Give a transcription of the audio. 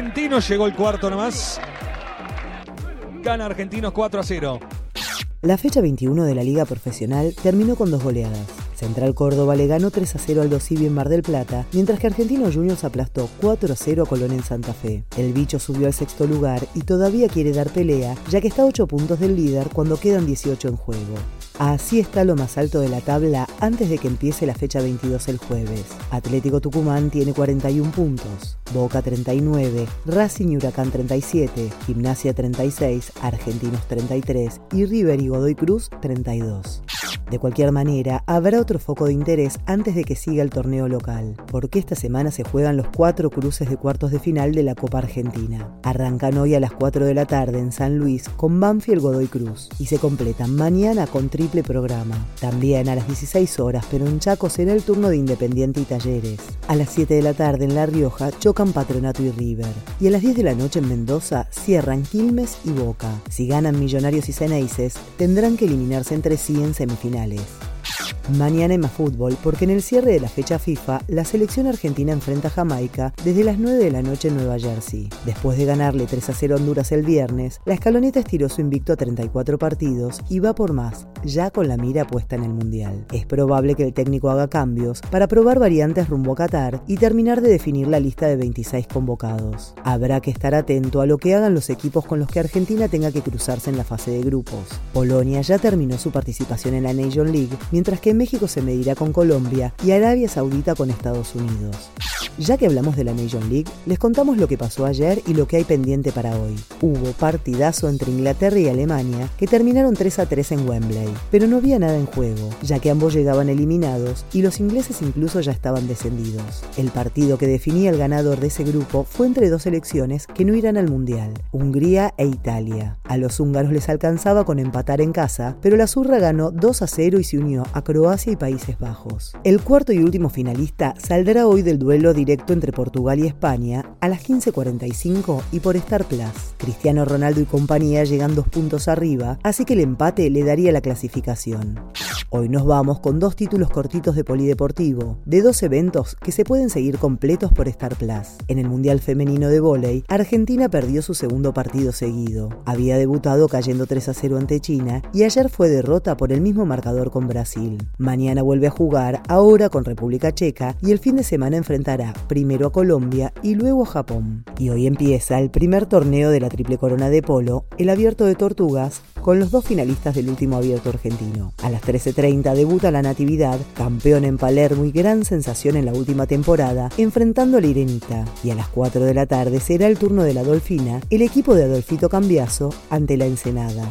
Argentinos llegó el cuarto nomás. Gana Argentinos 4 a 0. La fecha 21 de la Liga Profesional terminó con dos goleadas. Central Córdoba le ganó 3 a 0 al Dosivi en Mar del Plata, mientras que Argentinos Juniors aplastó 4 a 0 a Colón en Santa Fe. El bicho subió al sexto lugar y todavía quiere dar pelea, ya que está a 8 puntos del líder cuando quedan 18 en juego. Así está lo más alto de la tabla antes de que empiece la fecha 22 el jueves. Atlético Tucumán tiene 41 puntos, Boca 39, Racing Huracán 37, Gimnasia 36, Argentinos 33 y River y Godoy Cruz 32. De cualquier manera, habrá otro foco de interés antes de que siga el torneo local, porque esta semana se juegan los cuatro cruces de cuartos de final de la Copa Argentina. Arrancan hoy a las 4 de la tarde en San Luis con Banfield Godoy Cruz y se completan mañana con triple programa. También a las 16 horas, pero en Chaco será el turno de Independiente y Talleres. A las 7 de la tarde en La Rioja chocan Patronato y River. Y a las 10 de la noche en Mendoza cierran Quilmes y Boca. Si ganan Millonarios y Ceneices, tendrán que eliminarse entre sí en semifinales reales. Mañana hay más fútbol porque en el cierre de la fecha FIFA, la selección argentina enfrenta a Jamaica desde las 9 de la noche en Nueva Jersey. Después de ganarle 3 a 0 a Honduras el viernes, la escaloneta estiró su invicto a 34 partidos y va por más, ya con la mira puesta en el Mundial. Es probable que el técnico haga cambios para probar variantes rumbo a Qatar y terminar de definir la lista de 26 convocados. Habrá que estar atento a lo que hagan los equipos con los que Argentina tenga que cruzarse en la fase de grupos. Polonia ya terminó su participación en la Nation League, mientras que México se medirá con Colombia y Arabia Saudita con Estados Unidos. Ya que hablamos de la Nation League, les contamos lo que pasó ayer y lo que hay pendiente para hoy. Hubo partidazo entre Inglaterra y Alemania que terminaron 3 a 3 en Wembley, pero no había nada en juego, ya que ambos llegaban eliminados y los ingleses incluso ya estaban descendidos. El partido que definía el ganador de ese grupo fue entre dos selecciones que no irán al Mundial, Hungría e Italia. A los húngaros les alcanzaba con empatar en casa, pero la Zurra ganó 2 a 0 y se unió a Croacia y Países Bajos. El cuarto y último finalista saldrá hoy del duelo directo entre Portugal y España a las 15.45 y por Star Plus. Cristiano Ronaldo y compañía llegan dos puntos arriba, así que el empate le daría la clasificación. Hoy nos vamos con dos títulos cortitos de polideportivo, de dos eventos que se pueden seguir completos por Star Plus. En el Mundial Femenino de Vóley, Argentina perdió su segundo partido seguido. Había debutado cayendo 3 a 0 ante China y ayer fue derrota por el mismo marcador con Brasil. Mañana vuelve a jugar, ahora con República Checa, y el fin de semana enfrentará primero a Colombia y luego a Japón. Y hoy empieza el primer torneo de la Triple Corona de Polo, el Abierto de Tortugas, con los dos finalistas del último abierto argentino. A las 13.30 debuta la Natividad, campeón en Palermo y gran sensación en la última temporada, enfrentando a la Irenita. Y a las 4 de la tarde será el turno de la Dolfina, el equipo de Adolfito Cambiaso, ante la Ensenada.